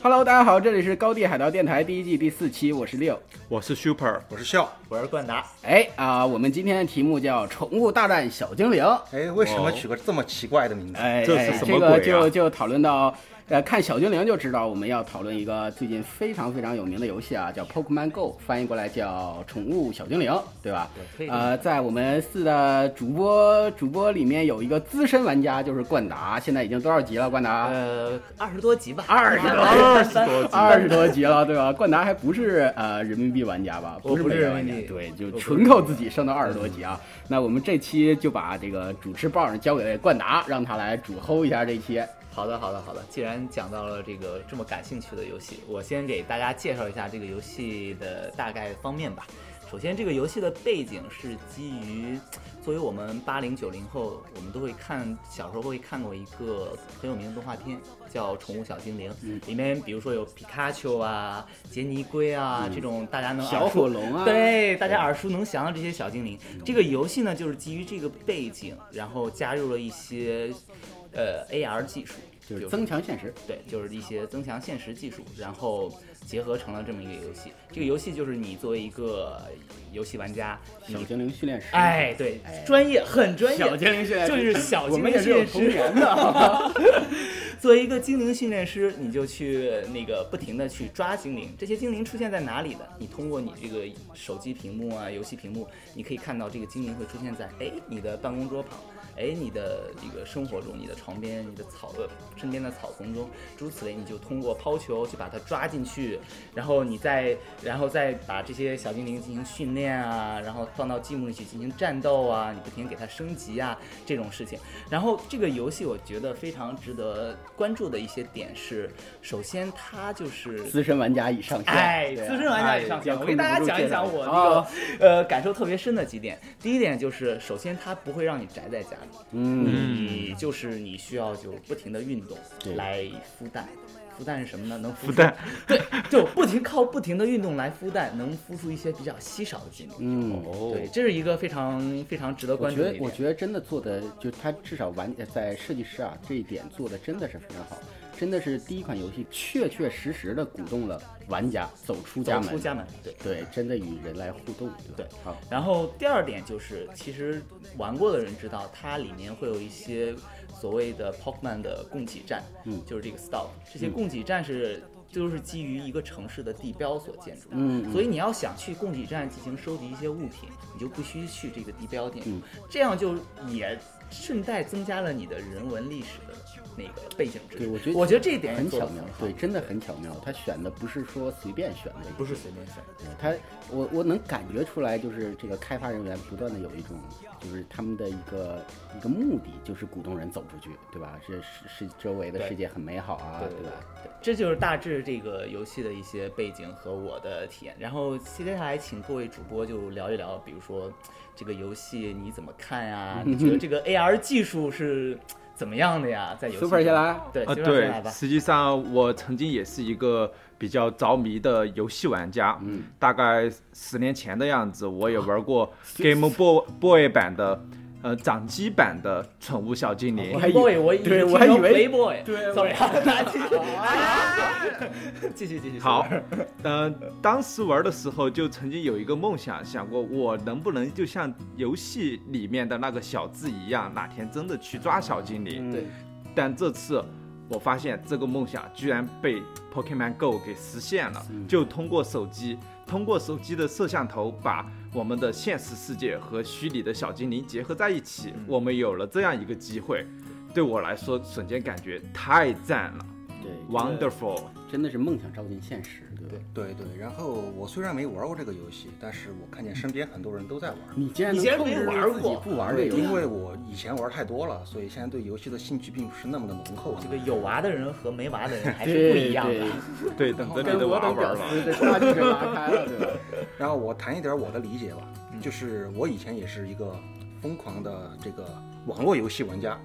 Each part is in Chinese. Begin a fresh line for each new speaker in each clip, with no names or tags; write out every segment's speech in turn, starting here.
Hello，大家好，这里是高地海盗电台第一季第四期，我是六，
我是 Super，
我是笑，
我是冠达。
哎啊，我们今天的题目叫《宠物大战小精灵》。
哎，为什么取个这么奇怪的名字？
哎，
这是什么
就就讨论到。呃，看小精灵就知道我们要讨论一个最近非常非常有名的游戏啊，叫 Pokemon Go，翻译过来叫宠物小精灵，对吧？
对
呃，在我们四的主播主播里面有一个资深玩家，就是冠达，现在已经多少级了？冠达？
呃，二十多级吧，
二十多
二十多，
二十多级 了，对吧？冠达还不是呃人民币玩家吧？
我不是
是美元玩家
人民，币
对，就纯靠自己升到二十多级啊。那我们这期就把这个主持棒交给冠达，让他来主 hold 一下这期。
好的，好的，好的。既然讲到了这个这么感兴趣的游戏，我先给大家介绍一下这个游戏的大概方面吧。首先，这个游戏的背景是基于，作为我们八零九零后，我们都会看小时候会看过一个很有名的动画片，叫《宠物小精灵》。
嗯
里面比如说有皮卡丘啊、杰尼龟啊、这种大家能
小火龙啊，
对，大家耳熟能详的这些小精灵。这个游戏呢，就是基于这个背景，然后加入了一些呃 AR 技术，
就是增强现实。
对，就是一些增强现实技术，然后结合成了这么一个游戏。这个游戏就是你作为一个游戏玩家，
小精灵训练师，
哎，对
哎，
专业很专业，
小精灵训练师
就是小
我们也是有童
灵训练师。
年的。
作为一个精灵训练师，你就去那个不停的去抓精灵。这些精灵出现在哪里的？你通过你这个手机屏幕啊、游戏屏幕，你可以看到这个精灵会出现在哎你的办公桌旁，哎你的这个生活中、你的床边、你的草呃身边的草丛中，诸如此类。你就通过抛球去把它抓进去，然后你再然后再把这些小精灵进行训练啊，然后放到积木里去进行战斗啊，你不停给它升级啊这种事情。然后这个游戏我觉得非常值得关注的一些点是，首先它就是
资深玩家已上线，
哎，资深玩家以上线，
哎
我给大家讲一讲我那个
好
呃感受特别深的几点。第一点就是，首先它不会让你宅在家里，
嗯，
你就是你需要就不停的运动
对
来孵蛋。孵蛋是什么呢？能孵
蛋，
对，就不停靠不停的运动来孵蛋，能孵出一些比较稀少的精灵。
嗯。
哦
对，这是一个非常非常值得关注的一，点。
觉得我觉得真的做的，就他至少完在设计师啊这一点做的真的是非常好，真的是第一款游戏确确实实的鼓动了玩家走出家门，
走出家门，对。
对，真的与人来互动，对吧？好，
然后第二点就是，其实玩过的人知道，它里面会有一些所谓的 Pokemon 的供给站，
嗯
就是这个 stop，这些供给站是。就是基于一个城市的地标所建筑，
嗯，
所以你要想去供给站进行收集一些物品，你就必须去这个地标建筑，
嗯
这样就也顺带增加了你的人文历史的那个背景知识。
对我觉得
我觉得这一点
很巧妙对，真的很巧妙。他选的不是说随便选的，
不是随便选。
他，我我能感觉出来，就是这个开发人员不断的有一种，就是他们的一个一个目的，就是鼓动人走出去，对吧？这是是周围的世界很美好啊，
对
吧？
对，这就是大致这个游戏的一些背景和我的体验。然后接下来请各位主播就聊一聊，比如说这个游戏你怎么看呀？你觉得这个 AR 技术是怎么样的呀？在游戏
先来，
对
啊
，，Super
对
先来，吧。
实际上我曾经也是一个比较着迷的游戏玩家。
嗯，
大概十年前的样子，我也玩过 Game Boy Boy 版的，呃，掌机版的宠物小精灵
我。还以
Boy，我以
我还以为
Playboy，
对
，sorry，继续，继续。
好，嗯、当时玩的时候就曾经有一个梦想，想过我能不能就像游戏里面的那个小智一样，哪天真的去抓小精灵。
嗯
对
但这次我发现这个梦想居然被 Pokemon Go 给实现了，
嗯
就通过手机，通过手机的摄像头把我们的现实世界和虚拟的小精灵结合在一起，
嗯
我们有了这样一个机会，对我来说瞬间感觉太赞了
对
，，wonderful。
真的是梦想照进现实，对吧？
对对，然后我虽然没玩过这个游戏，但是我看见身边很多人都在玩。
你竟然
你竟然没
能控制
玩
住自不玩这游戏，
因为我以前玩太多了，所以现在对游戏的兴趣并不是那么的浓厚。
这个有娃的人和没娃的人还是不一样的。
对，等着你的娃玩吧。
差距就拉开了，对吧？
然后我谈一点我的理解吧，
嗯
就是我以前也是一个疯狂的这个网络游戏玩家。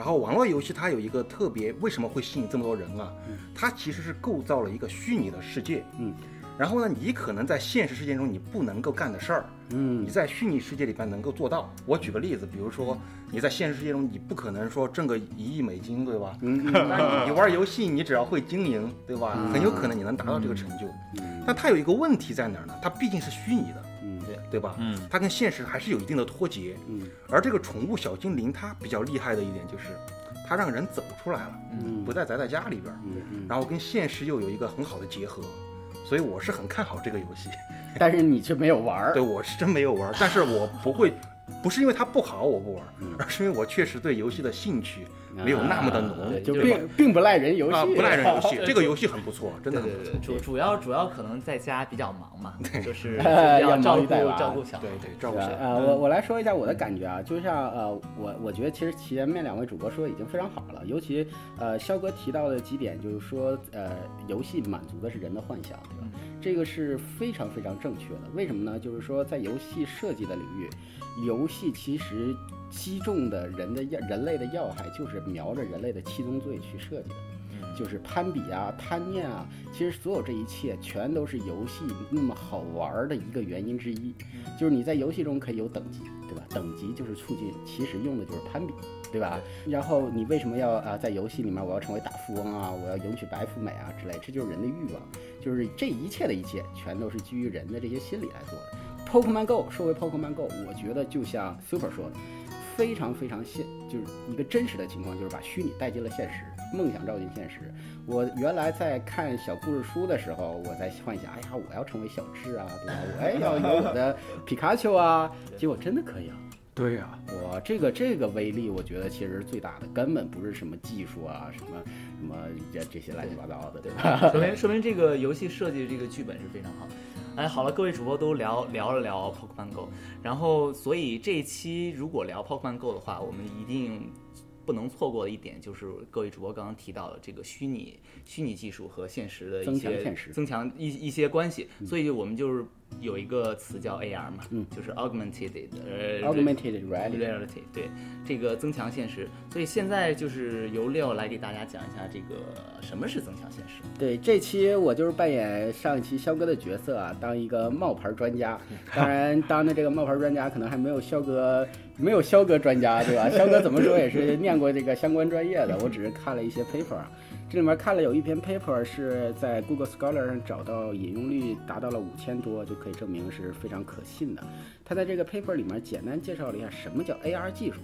然后网络游戏它有一个特别，为什么会吸引这么多人啊？它其实是构造了一个虚拟的世界，
嗯，
然后呢，你可能在现实世界中你不能够干的事儿，
嗯
你在虚拟世界里边能够做到。我举个例子，比如说你在现实世界中你不可能说挣个一亿美金，对吧？
嗯嗯
但你你玩游戏，你只要会经营，对吧？很有可能你能达到这个成就。
嗯
但它有一个问题在哪儿呢？它毕竟是虚拟的，
嗯
对对吧？
嗯，
它跟现实还是有一定的脱节。
嗯
而这个宠物小精灵，它比较厉害的一点就是，它让人走出来了，
嗯
不再宅在家里边儿，
嗯嗯，
然后跟现实又有一个很好的结合。所以我是很看好这个游戏。
但是你却没有玩儿
对，我是真没有玩儿，但是我不会，不是因为它不好我不玩而是因为我确实对游戏的兴趣没有那么的浓
就并并不赖人游戏，
啊，不赖人游戏，这个游戏很不错，真的
对对对，
很不错。
主主要主要可能在家比较忙嘛，就是
要
要照顾照顾小孩。
对对，照顾小孩。
呃，我我来说一下我的感觉啊，就像呃，我我觉得其实前面两位主播说的已经非常好了，尤其呃，肖哥提到的几点，就是说呃，游戏满足的是人的幻想，对吧？这个是非常非常正确的。为什么呢？就是说在游戏设计的领域，游戏其实击中的人的要人类的要害，就是瞄着人类的七宗罪去设计的。就是攀比啊、贪念啊，其实所有这一切全都是游戏那么好玩儿的一个原因之一。就是你在游戏中可以有等级，对吧？等级就是促进，其实用的就是攀比，对吧？然后你为什么要啊、在游戏里面我要成为大富翁啊，我要迎娶白富美啊之类，这就是人的欲望，就是这一切的一切全都是基于人的这些心理来做的。Pokemon Go 说回 Pokemon Go，我觉得就像 Super 说的，非常非常现，就是一个真实的情况，就是把虚拟带进了现实，梦想照进现实。我原来在看小故事书的时候，我在幻想，哎呀，我要成为小智啊，对吧？我哎要有我的皮卡丘啊，结果真的可以啊！
对呀、
哇，这个这个威力，我觉得其实是最大的，根本不是什么技术啊，什么什么这这些乱七八糟的，对吧？
说明说明这个游戏设计这个剧本是非常好。哎，好了，各位主播都聊聊了聊 Pokemon Go，然后所以这一期如果聊 Pokemon Go 的话，我们一定不能错过的一点就是各位主播刚刚提到的这个虚拟虚拟技术和现实的一
增强
些
现实
增强一一些关系，所以我们就是有一个词叫 AR 嘛，
嗯
就是 Augmented 呃
Augmented
reality，reality，对这个增强现实。所以现在就是由 Leo 来给大家讲一下这个什么是增强现实。
对，这期我就是扮演上一期肖哥的角色啊，当一个冒牌专家。当然，当的这个冒牌专家可能还没有肖哥没有肖哥专家，对吧？肖哥怎么说也是念过这个相关专业的，我只是看了一些 paper 啊。这里面看了有一篇 paper 是在 Google Scholar 上找到引用率达到了五千多，就可以证明是非常可信的。他在这个 paper 里面简单介绍了一下什么叫 AR 技术。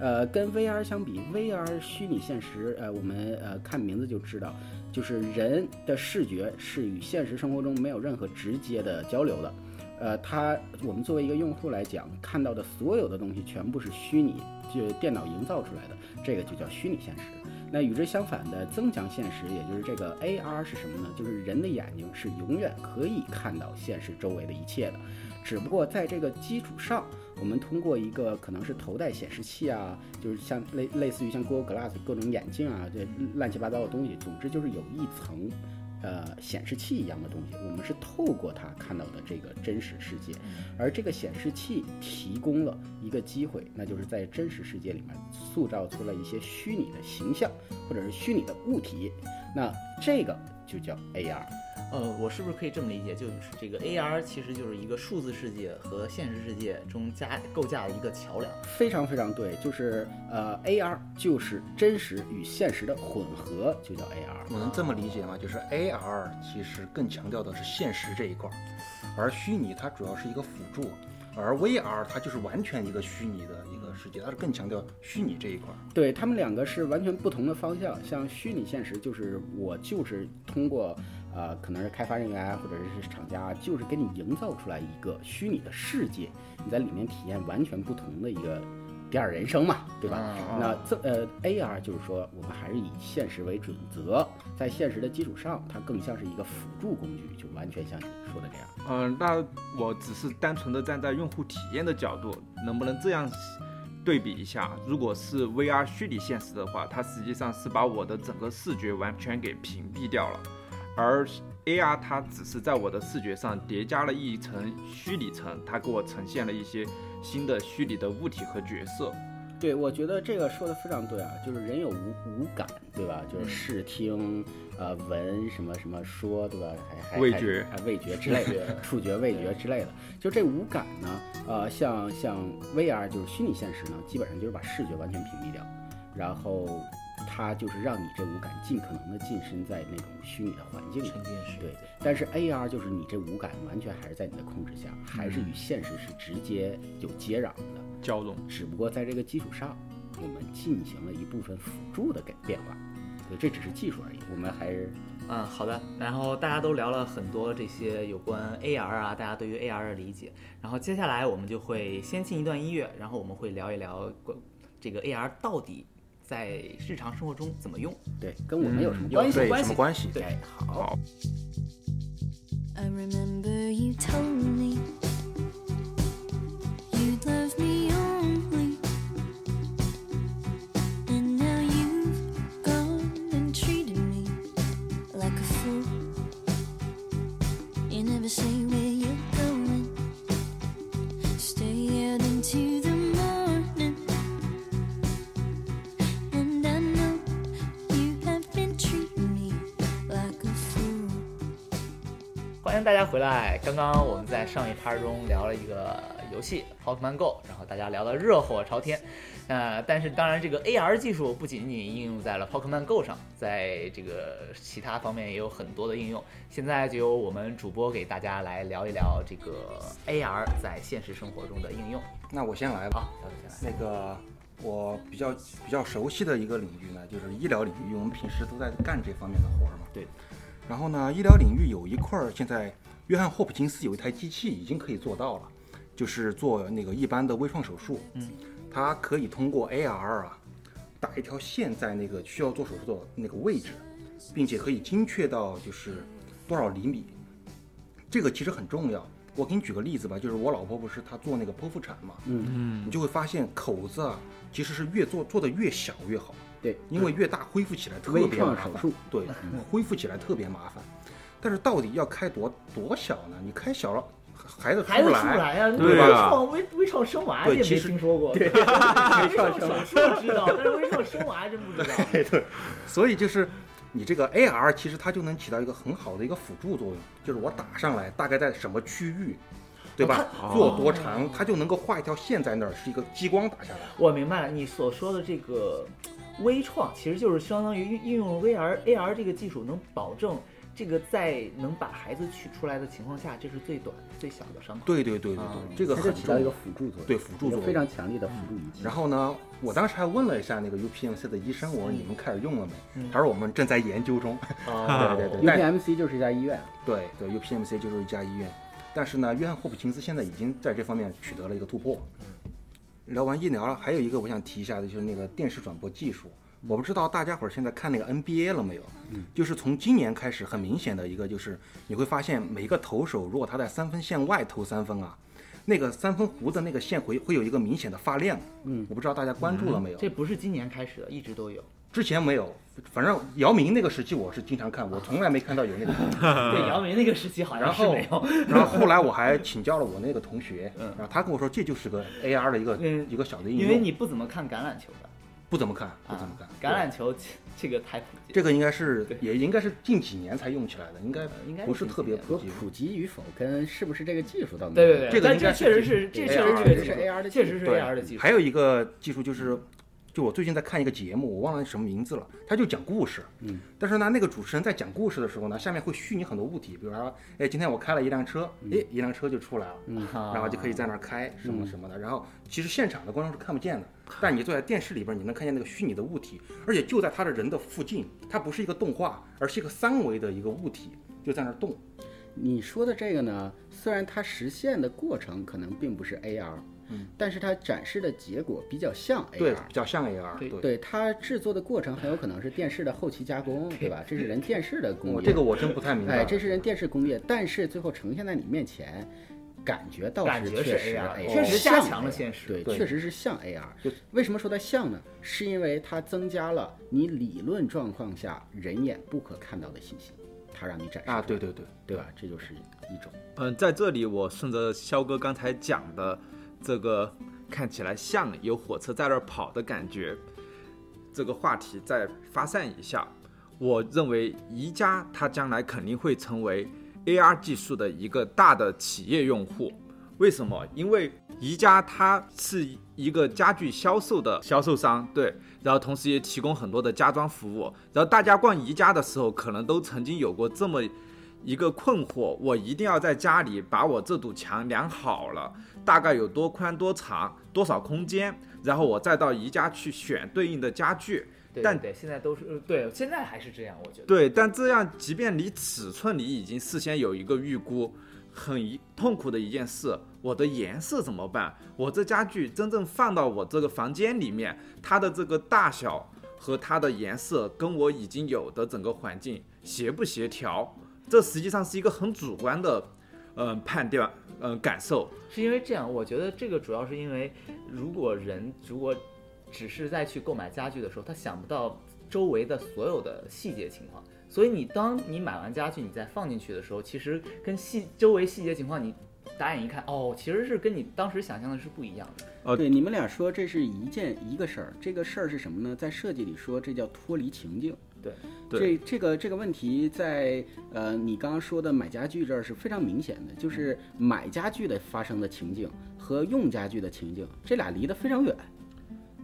呃，跟 VR 相比，VR 虚拟现实，呃，我们呃看名字就知道，就是人的视觉是与现实生活中没有任何直接的交流的。呃，它我们作为一个用户来讲，看到的所有的东西全部是虚拟，就电脑营造出来的，这个就叫虚拟现实。那与之相反的增强现实，也就是这个 AR 是什么呢？就是人的眼睛是永远可以看到现实周围的一切的，只不过在这个基础上，我们通过一个可能是头戴显示器啊，就是像类类似于像 Google Glass 各种眼镜啊，这乱七八糟的东西，总之就是有一层。呃，显示器一样的东西，我们是透过它看到的这个真实世界，而这个显示器提供了一个机会，那就是在真实世界里面塑造出了一些虚拟的形象，或者是虚拟的物体，那这个就叫 AR。
呃，我是不是可以这么理解，就是这个 AR 其实就是一个数字世界和现实世界中加构架的一个桥梁？
非常非常对，就是呃，AR 就是真实与现实的混合，就叫 AR。
我能这么理解吗？就是 AR 其实更强调的是现实这一块儿，而虚拟它主要是一个辅助，而 VR 它就是完全一个虚拟的一个世界，它是更强调虚拟这一块儿。
对他们两个是完全不同的方向。像虚拟现实，就是我就是通过呃，可能是开发人员或者是厂家，就是给你营造出来一个虚拟的世界，你在里面体验完全不同的一个第二人生嘛，对吧？
啊
那这呃 AR 就是说，我们还是以现实为准则，在现实的基础上，它更像是一个辅助工具，就完全像你说的这样。
嗯、那我只是单纯的站在用户体验的角度，能不能这样对比一下？如果是 VR 虚拟现实的话，它实际上是把我的整个视觉完全给屏蔽掉了，而 AR 它只是在我的视觉上叠加了一层虚拟层，它给我呈现了一些新的虚拟的物体和角色。
对，我觉得这个说的非常对啊，就是人有五五感，对吧？就是视听、呃闻什么什么说，对吧？还还还
味觉
还味觉之类的，触觉、味觉之类的。就这五感呢，呃，像像 VR 就是虚拟现实呢，基本上就是把视觉完全屏蔽掉，然后它就是让你这五感尽可能的晋身在那种虚拟的环境里。
沉浸式
对，但是 AR 就是你这五感完全还是在你的控制下，还是与现实是直接有接壤的。
交融。
只不过在这个基础上，我们进行了一部分辅助的改变化。对，这只是技术而已，我们还是
嗯，好的。然后大家都聊了很多这些有关 AR 啊，大家对于 AR 的理解。然后接下来我们就会先进一段音乐，然后我们会聊一聊关这个 AR 到底在日常生活中怎么用。
对跟我们有什么
有
关系？
对
关系
什么关系？
对
好
，I remember you told me you'd love me
迎大家回来。刚刚我们在上一趴中聊了一个游戏《Pokemon Go》，然后大家聊得热火朝天。呃，但是当然，这个 AR 技术不仅仅应用在了 Pokemon Go 上，在这个其他方面也有很多的应用。现在就由我们主播给大家来聊一聊这个 AR 在现实生活中的应用。
那我先来吧。
好，小姐先来。
那个我比较比较熟悉的一个领域呢，就是医疗领域，因为我们平时都在干这方面的活儿嘛。
对。
然后呢，医疗领域有一块儿，现在约翰霍普金斯有一台机器已经可以做到了，就是做那个一般的微创手术。
嗯。
它可以通过 AR 啊，打一条线在那个需要做手术的那个位置，并且可以精确到就是多少厘米。这个其实很重要。我给你举个例子吧，就是我老婆不是她做那个剖腹产嘛，
嗯嗯，
你就会发现口子啊，其实是越做做的越小越好，
对，
因为越大恢复起来特别麻烦。对，恢复起来特别麻烦。但是到底要开多多小呢？你开小了，孩子出
孩子
不
出不来呀、
对啊
微创微微创生娃也没听说过，对，微创手术知道，但是微创生娃真不知道。
对所以就是你这个 AR 其实它就能起到一个很好的一个辅助作用，就是我打上来大概在什么区域，对吧？
哦
做多长，它就能够画一条线在那儿，是一个激光打下来。
我明白了，你所说的这个微创，其实就是相当于运运用 VR AR 这个技术，能保证这个在能把孩子取出来的情况下，这是最短最小的伤口。
对对对对这个
它就
很重要
起到一个。辅助作用，
对辅助作用
非常强力的辅助仪器。
然后呢，我当时还问了一下那个 UPMC 的医生，我说你们开始用了没？
嗯
他说我们正在研究中。
啊
对对对
，UPMC 就是一家医院，
对对，UPMC 就是一家医院，但是呢，约翰霍普金斯现在已经在这方面取得了一个突破。聊完医疗了，还有一个我想提一下的，就是那个电视转播技术。我不知道大家伙儿现在看那个 NBA 了没有？就是从今年开始，很明显的一个就是你会发现，每个投手如果他在三分线外投三分啊，那个三分弧的那个线会会有一个明显的发亮。
嗯，
我不知道大家关注了没有？
这不是今年开始的，一直都有。
之前没有，反正姚明那个时期我是经常看，我从来没看到有那个。
对，姚明那个时期好像是没有。
然后后来我还请教了我那个同学，
嗯
然后他跟我说这就是个 AR 的一个
嗯
一个小的应用，
因为你不怎么看橄榄球的，
不怎么看，不
啊
怎么看。
橄榄球这个太普及。
这个应该是也应该是近几年才用起来的，应该
应该
不是特别普及。
普及与否跟是不是这个技术倒没
对对对，但
这个应该
确实是，这确实是
AR 这是 AR 的
确实是 AR 的技术。
还有一个技术就是，就我最近在看一个节目，我忘了什么名字了，他就讲故事。
嗯，
但是呢，那个主持人在讲故事的时候呢，下面会虚拟很多物体，比如说，哎，今天我开了一辆车，哎，一辆车就出来了。
嗯，
然后就可以在那儿开什么什么的。然后其实现场的观众是看不见的，但你坐在电视里边，你能看见那个虚拟的物体，而且就在他的人的附近，它不是一个动画，而是一个三维的一个物体，就在那儿动。
你说的这个呢，虽然它实现的过程可能并不是 AR，
嗯，
但是它展示的结果比较像 AR。
对，比较像 AR。
对
对，
它制作的过程很有可能是电视的后期加工，对吧？这是人电视的工业。
我这个我真不太明白。
哎，这是人电视工业，但是最后呈现在你面前，感觉倒
是
确实
确实
像
加强了现实
对，
对
确实是像 AR。为什么说它像呢？是因为它增加了你理论状况下人眼不可看到的信息，它让你展示
啊，对对对，
对吧？这就是一种。
嗯，在这里我顺着肖哥刚才讲的这个看起来像有火车在那儿跑的感觉。这个话题再发散一下，我认为宜家它将来肯定会成为 AR 技术的一个大的企业用户。为什么？因为宜家它是一个家具销售的销售商，对，然后同时也提供很多的家装服务。然后大家逛宜家的时候，可能都曾经有过这么一个困惑：我一定要在家里把我这堵墙量好了，大概有多宽多长，多少空间，然后我再到宜家去选对应的家具。但
对对，现在都是呃对，现在还是这样，我觉得。
对，但这样即便你尺寸你已经事先有一个预估，很一痛苦的一件事，我的颜色怎么办？我这家具真正放到我这个房间里面，它的这个大小和它的颜色跟我已经有的整个环境协不协调？这实际上是一个很主观的，嗯、判断，嗯、感受。
是因为这样，我觉得这个主要是因为，如果人如果只是在去购买家具的时候，他想不到周围的所有的细节情况，所以你当你买完家具，你再放进去的时候，其实跟细周围细节情况，你打眼一看，哦，其实是跟你当时想象的是不一样的。
哦
对，你们俩说这是一件一个事儿，这个事儿是什么呢？在设计里说这叫脱离情境。
对，
对
这这个这个问题在呃你刚刚说的买家具这儿是非常明显的，就是买家具的发生的情境和用家具的情境，这俩离得非常远，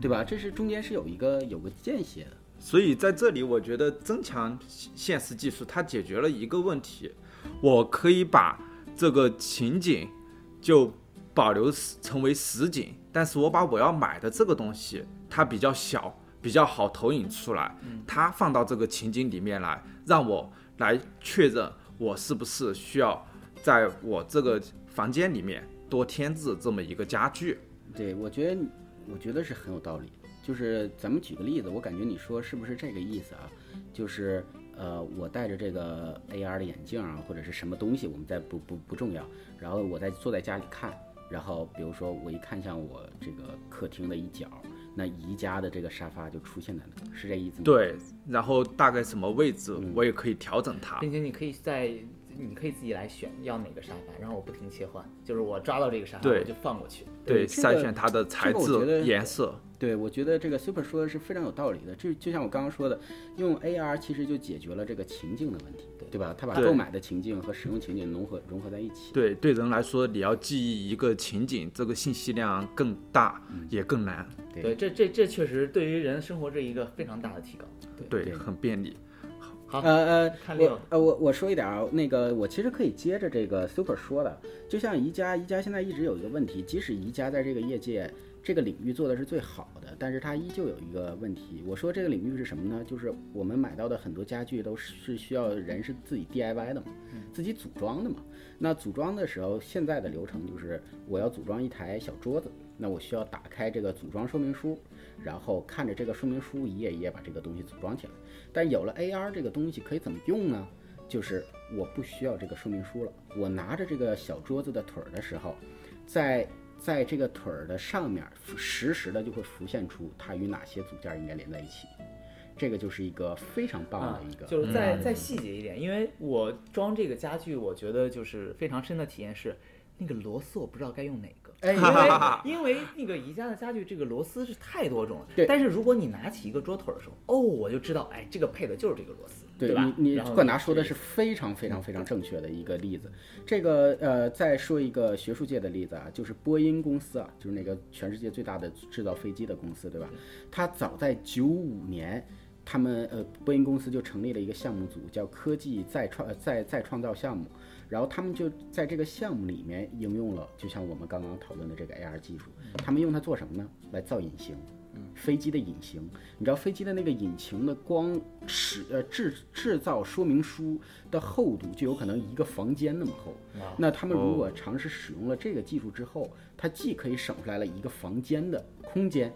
对吧？这是中间是有一个有个间歇的。
所以在这里，我觉得增强现实技术它解决了一个问题，我可以把这个情景就保留成为实景，但是我把我要买的这个东西，它比较小，比较好投影出来，它放到这个情景里面来，让我来确认我是不是需要在我这个房间里面多添置这么一个家具。
对，我觉得我觉得是很有道理。就是咱们举个例子，我感觉你说是不是这个意思啊？就是呃，我戴着这个 AR 的眼镜啊，或者是什么东西，我们再不不不重要。然后我在坐在家里看，然后比如说我一看向我这个客厅的一角，那宜家的这个沙发就出现在那，是这意思吗？
对，然后大概什么位置，我也可以调整它。
并且你可以在，你可以自己来选要哪个沙发，然后我不停切换，就是我抓到这个沙发我就放过去。
对，
这个
筛选它的材质、颜色。
对，我觉得这个 Super 说的是非常有道理的。这就像我刚刚说的，用 AR 其实就解决了这个情境的问题，对吧？它把购买的情境和使用情景融合融合在一起。
对，对人来说，你要记忆一个情景，这个信息量更大，也更难。
对
对，这这这确实对于人生活这一个非常大的提高。
对，
对
很便利。
好，
呃呃，我呃我我说一点啊，那个我其实可以接着这个 Super 说的，就像宜家，宜家现在一直有一个问题，即使宜家在这个业界这个领域做的是最好的，但是它依旧有一个问题。我说这个领域是什么呢？就是我们买到的很多家具都是需要人是自己 DIY 的嘛，自己组装的嘛。那组装的时候，现在的流程就是我要组装一台小桌子，那我需要打开这个组装说明书，然后看着这个说明书一页一页把这个东西组装起来。但有了 AR 这个东西可以怎么用呢？就是我不需要这个说明书了，我拿着这个小桌子的腿儿的时候，在在这个腿儿的上面实时的就会浮现出它与哪些组件应该连在一起。这个就是一个非常棒
啊
的一个，，
就是再再细节一点，因为我装这个家具，我觉得就是非常深的体验是，那个螺丝我不知道该用哪个。
哎
因为 因为那个宜家的家具，这个螺丝是太多种了。
对
但是如果你拿起一个桌腿的时候，哦，我就知道，哎，这个配的就是这个螺丝，
对
吧？
你，你冠达说的是非常非常非常正确的一个例子。这个呃，再说一个学术界的例子啊，就是波音公司啊，就是那个全世界最大的制造飞机的公司，对吧？它早在九五年，他们呃波音公司就成立了一个项目组，叫科技再创呃再再创造项目。然后他们就在这个项目里面应用了，就像我们刚刚讨论的这个 AR 技术，他们用它做什么呢？来造隐形。飞机的引擎，你知道飞机的那个引擎的光使呃制制造说明书的厚度就有可能一个房间那么厚。那他们如果尝试使用了这个技术之后，它既可以省出来了一个房间的空间，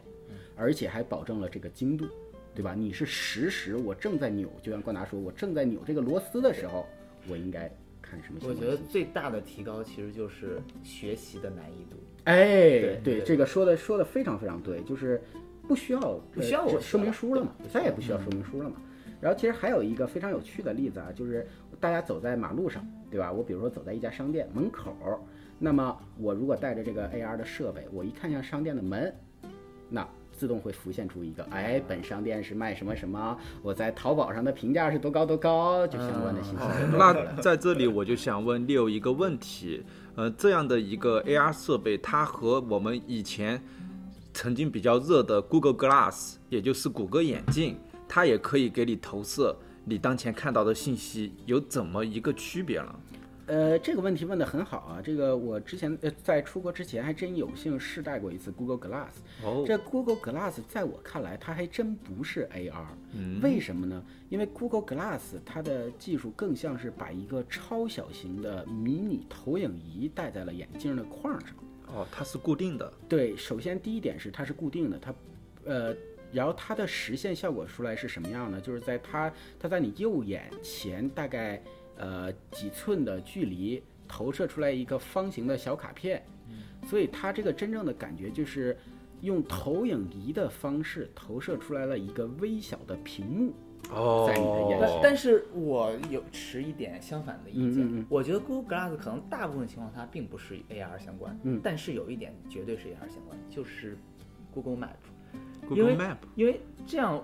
而且还保证了这个精度，对吧？你是实时，我正在扭，就像冠达说，我正在扭这个螺丝的时候，我应该看什么相
我？觉得最大的提高其实就是学习的难易度。
哎，
对对
这个说的说的非常非常对，就是不需要
不需要
说明书了嘛再也不需要说明书了嘛。然后其实还有一个非常有趣的例子啊，就是大家走在马路上，对吧？我比如说走在一家商店门口儿，那么我如果带着这个 AR 的设备，我一看向商店的门，那自动会浮现出一个，哎，本商店是卖什么什么，我在淘宝上的评价是多高多高，就相关的信息。
那在这里我就想问 Leo 一个问题，呃，这样的一个 AR 设备，它和我们以前曾经比较热的 Google Glass，也就是谷歌眼镜，它也可以给你投射你当前看到的信息，有怎么一个区别呢？
呃，这个问题问得很好啊！这个我之前呃在出国之前还真有幸试戴过一次 Google Glass。
哦
这 Google Glass 在我看来，它还真不是 AR。
嗯
为什么呢？因为 Google Glass 它的技术更像是把一个超小型的迷你投影仪戴在了眼镜的框上。
哦，它是固定的。
对，首先第一点是它是固定的，它，呃，然后它的实现效果出来是什么样呢？就是在它它在你右眼前大概呃几寸的距离投射出来一个方形的小卡片，所以它这个真正的感觉就是用投影仪的方式投射出来了一个微小的屏幕。
哦。
在你的眼里
但但是我有持一点相反的意见，
嗯嗯嗯。
我觉得 Google Glass 可能大部分情况它并不是与 AR 相关，
嗯。
但是有一点绝对是 AR 相关，就是 Google Map，因
Google
为
Map，
因为这样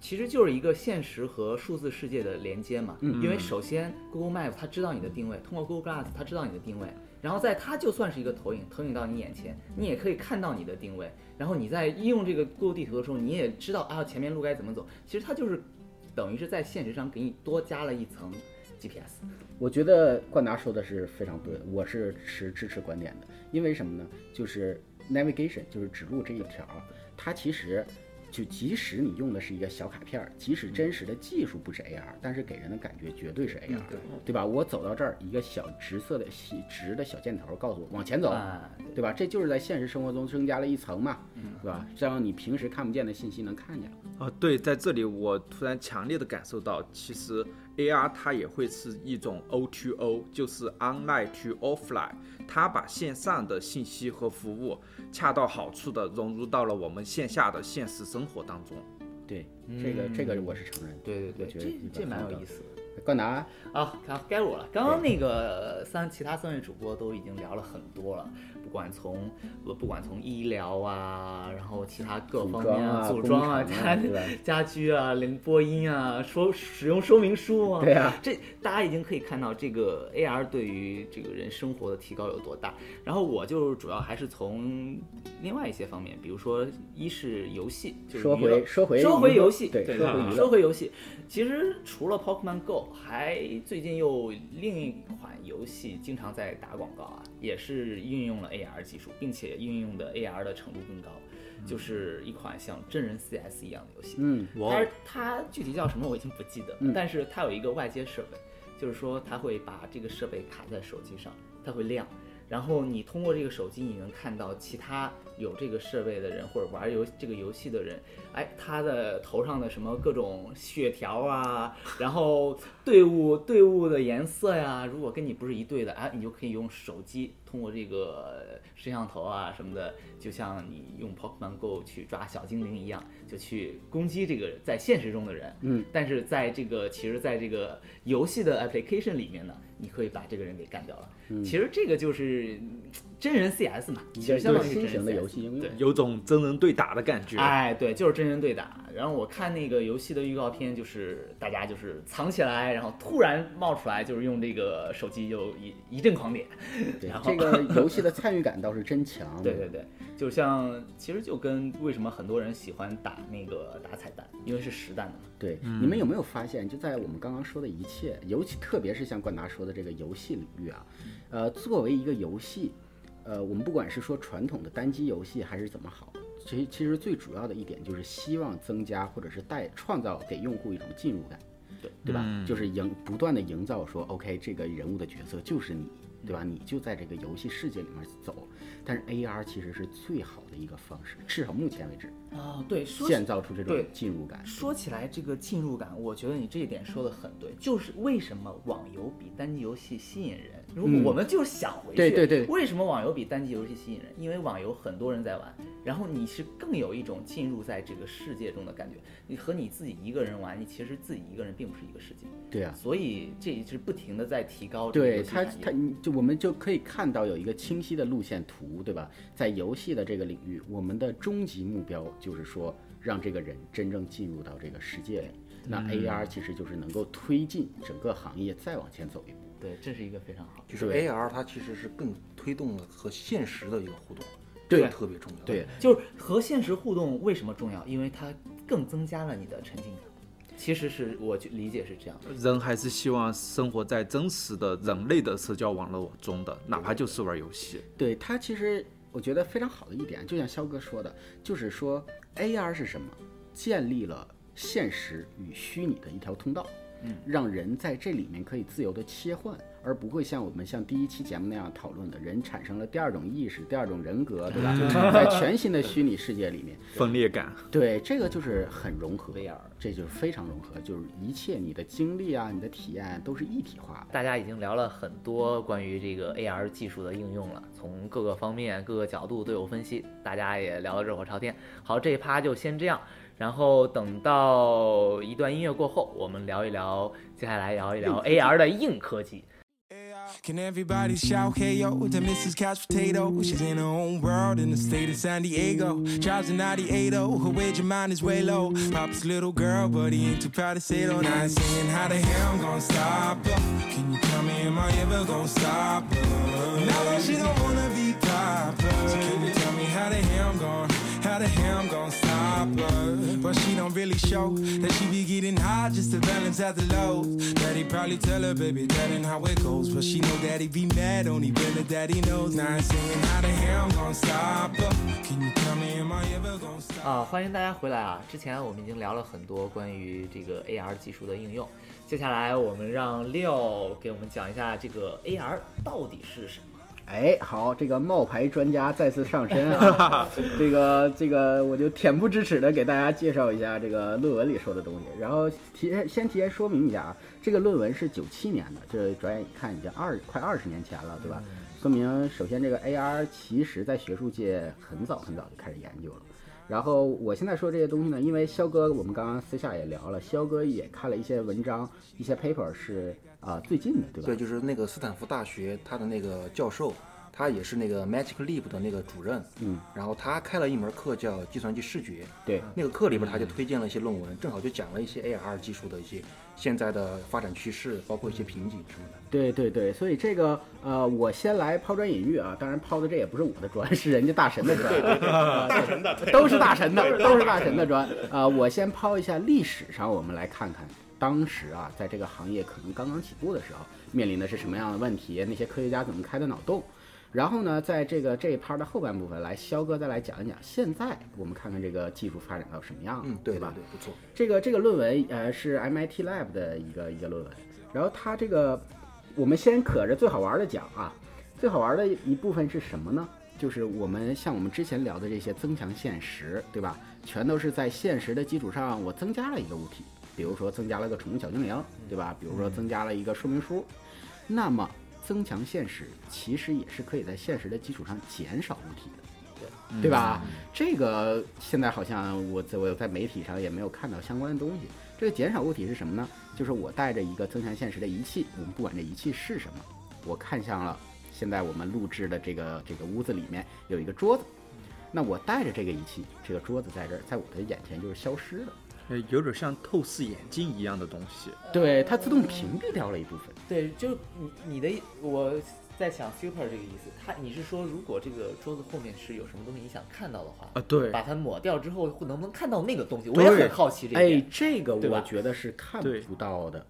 其实就是一个现实和数字世界的连接嘛。
嗯
因为首先 Google Map 它知道你的定位，通过 Google Glass 它知道你的定位，然后在它就算是一个投影，投影到你眼前，你也可以看到你的定位。然后你在应用这个 Google 地图的时候，你也知道啊前面路该怎么走。其实它就是等于是在现实上给你多加了一层 GPS。
我觉得冠达说的是非常对，我是持支持观点的。因为什么呢？就是 navigation，就是指路这一条，它其实就即使你用的是一个小卡片儿，即使真实的技术不是 AR，但是给人的感觉绝对是 AR，、
对
对吧？我走到这儿，一个小直色的细直的小箭头告诉我往前走，
啊，
对吧？这就是在现实生活中增加了一层嘛，对吧？这样你平时看不见的信息能看见了。
啊，对，在这里我突然强烈的感受到，其实 AR 它也会是一种 O to 就是 online to offline，它把线上的信息和服务恰到好处的融入到了我们线下的现实生活当中。
对，这个这个我是承认。
对对对，这这蛮有意思的。
冠达，
啊，该该我了。刚刚那个三其他三位主播都已经聊了很多了，不管从呃不管从医疗啊，然后其他各方面啊，
组
组装啊，家家居啊，连播音啊，说使用说明书啊，
对啊
这大家已经可以看到这个 AR 对于这个人生活的提高有多大。然后我就主要还是从另外一些方面，比如说一是游戏，就是
说回说回
说回游戏，
对
对
说回
说回游戏，其实除了 Pokemon Go，还最近又另一款游戏经常在打广告啊，也是运用了 AR 技术，并且运用的 AR 的程度更高，就是一款像真人 CS 一样的游戏。
嗯，
它它具体叫什么我已经不记得，
嗯
但是它有一个外接设备，就是说它会把这个设备卡在手机上，它会亮。然后你通过这个手机，你能看到其他有这个设备的人或者玩游这个游戏的人，哎，他的头上的什么各种血条啊，然后队伍队伍的颜色呀，如果跟你不是一队的，哎，你就可以用手机通过这个摄像头啊什么的，就像你用 Pokemon Go 去抓小精灵一样，就去攻击这个在现实中的人。
嗯，
但是在这个其实在这个游戏的 application 里面呢，你可以把这个人给干掉了。其实这个就是嗯真人 CS 嘛，其实相当于真人
新型的
CS
游
对。
有种真人对打的感觉。
哎，对，就是真人对打。然后我看那个游戏的预告片，就是大家就是藏起来，然后突然冒出来，就是用这个手机就一一阵狂点。
对
然，后
这个 游戏的参与感倒是真强。
对对对，就像其实就跟为什么很多人喜欢打那个打彩蛋，因为是实弹的嘛。
对，你们有没有发现，就在我们刚刚说的一切，尤其特别是像冠达说的这个游戏领域啊，呃，作为一个游戏，呃，我们不管是说传统的单机游戏还是怎么好，其实其实最主要的一点就是希望增加或者是带创造给用户一种进入感，
对
对吧？就是营不断的营造说，OK，这个人物的角色就是你，对吧？你就在这个游戏世界里面走，但是 AR 其实是最好的一个方式，至少目前为止，
啊，对，说
建造出这种进入感。
说起来，这个进入感，我觉得你这一点说的很对，就是为什么网游比单机游戏吸引人，如果我们就是想回去，
对对对
为什么网游比单机游戏吸引人？因为网游很多人在玩，然后你是更有一种进入在这个世界中的感觉。你和你自己一个人玩，你其实自己一个人并不是一个世界。
对啊，
所以这一直不停的在提高
对它，它你就我们就可以看到有一个清晰的路线图，对吧？在游戏的这个领域，我们的终极目标就是说，让这个人真正进入到这个世界里。那
嗯
AR 其实就是能够推进整个行业再往前走一步。
对，这是一个非常好。
就是 AR 它其实是更推动了和现实的一个互动，
对
这个特别重要。
对，
就是和现实互动为什么重要？因为它更增加了你的沉浸感。其实是我就理解是这样的。
人还是希望生活在真实的人类的社交网络中的，哪怕就是玩游戏。
对它其实我觉得非常好的一点，就像肖哥说的，就是说 AR 是什么？建立了现实与虚拟的一条通道，嗯，让人在这里面可以自由的切换，而不会像我们像第一期节目那样讨论的，人产生了第二种意识、第二种人格，对吧？在全新的虚拟世界里面，
分裂感，
对，这个就是很融合 VR，这就是非常融合，就是一切你的经历啊、你的体验都是一体化的。
大家已经聊了很多关于这个 AR 技术的应用了，从各个方面、各个角度都有分析，大家也聊得热火朝天。好，这一趴就先这样，然后等到一段音乐过后，我们聊一聊，接下来聊一聊 AR 的硬科技。
Can everybody shout hey yo to Mrs. Couch Potato? She's in her own world in the state of San Diego. Drives a 98 Her wage of mine is way low. Papa's little girl, but he ain't too proud to say it on night. Saying how the hell I'm gonna stop her? Can you tell me am I ever gonna stop her? Now that she don't wanna be popular. So can you tell me how the hell I'm gonna, The hell I'm gonna stop her? But she don't really show that she be getting high just to balance out the lows. Daddy probably tell her, baby, that ain't how it goes. But she know daddy be mad, only better daddy knows. Now I'm saying how the hell I'm gonna stop her? Can you tell me am I ever gonna stop?
啊，欢迎大家回来啊！之前我们已经聊了很多关于这个 AR 技术的应用，接下来我们让六给我们讲一下这个 AR 到底是什么。
哎，好，这个冒牌专家再次上身啊！这 个这个，我就恬不知耻的给大家介绍一下这个论文里说的东西。然后提先提前说明一下啊，这个论文是九七年的，这转眼一看已经二快二十年前了，对吧？说明首先这个 AR 其实在学术界很早很早就开始研究了。然后我现在说这些东西呢，因为肖哥我们刚刚私下也聊了，肖哥也看了一些文章，一些 paper 是啊、最近的，对吧？
对，就是那个斯坦福大学他的那个教授，他也是那个 Magic Leap 的那个主任，
嗯，
然后他开了一门课叫计算机视觉，
对
那个课里边他就推荐了一些论文，正好就讲了一些 AR 技术的一些现在的发展趋势，包括一些瓶颈什么的。
对对对，所以这个呃，我先来抛砖引玉啊，当然抛的这也不是我的砖，是人家大神的砖，啊 对都是大神的，都是大神的砖啊、我先抛一下历史上，我们来看看当时啊，在这个行业可能刚刚起步的时候，面临的是什么样的问题，那些科学家怎么开的脑洞。然后呢，在这个这一趴的后半部分，来肖哥再来讲一讲，现在我们看看这个技术发展到什么样了，
嗯，对
吧？
对，不错。
这个这个论文呃是 MIT Lab 的一个一个论文，然后它这个我们先可着最好玩的讲啊，最好玩的一部分是什么呢？就是我们像我们之前聊的这些增强现实，对吧？全都是在现实的基础上，我增加了一个物体，比如说增加了个宠物小精灵，对吧？比如说增加了一个说明书，那么增强现实其实也是可以在现实的基础上减少物体的。对吧？这个现在好像我在我在媒体上也没有看到相关的东西。这个减少物体是什么呢？就是我带着一个增强现实的仪器，我们不管这仪器是什么，我看向了现在我们录制的这个这个屋子里面有一个桌子，那我带着这个仪器，这个桌子在这儿，在我的眼前就是消失了。
呃，有点像透视眼镜一样的东西。
对，它自动屏蔽掉了一部分。
对，就你你的我在想 super 这个意思，它你是说如果这个桌子后面是有什么东西你想看到的话，
啊，对，
把它抹掉之后会能不能看到那个东西？我也很好奇这个
哎
点。，
这个我觉得是看不到的。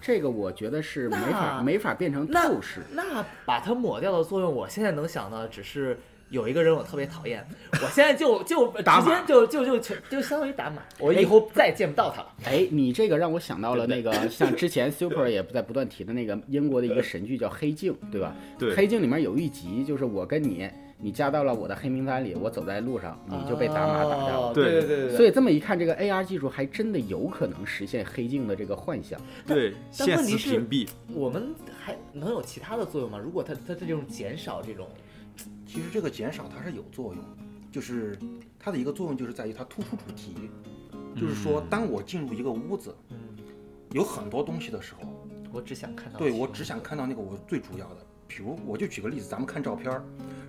这个我觉得是没法没法变成透视。
那把它抹掉的作用，我现在能想到只是有一个人我特别讨厌，我现在就 就直
打码
接就就就就就相当于打码，我以后再见不到他了。
哎，你这个让我想到了那个，像之前 Super 也在不断提的那个英国的一个神剧叫《黑镜》，对吧？
对
黑镜》里面有一集就是我跟你，你加到了我的黑名单里，我走在路上你就被打码打掉了。
哦对对对对，
所以这么一看，这个 AR 技术还真的有可能实现黑镜的这个幻想。
对，现
但问题是
实屏蔽。
我们还能有其他的作用吗？如果它它这种减少这种，
其实这个减少它是有作用，就是它的一个作用就是在于它突出主题，就是说当我进入一个屋子，
嗯，
有很多东西的时候，
我只想看到
对我只想看到那个我最主要的。比如我就举个例子，咱们看照片儿，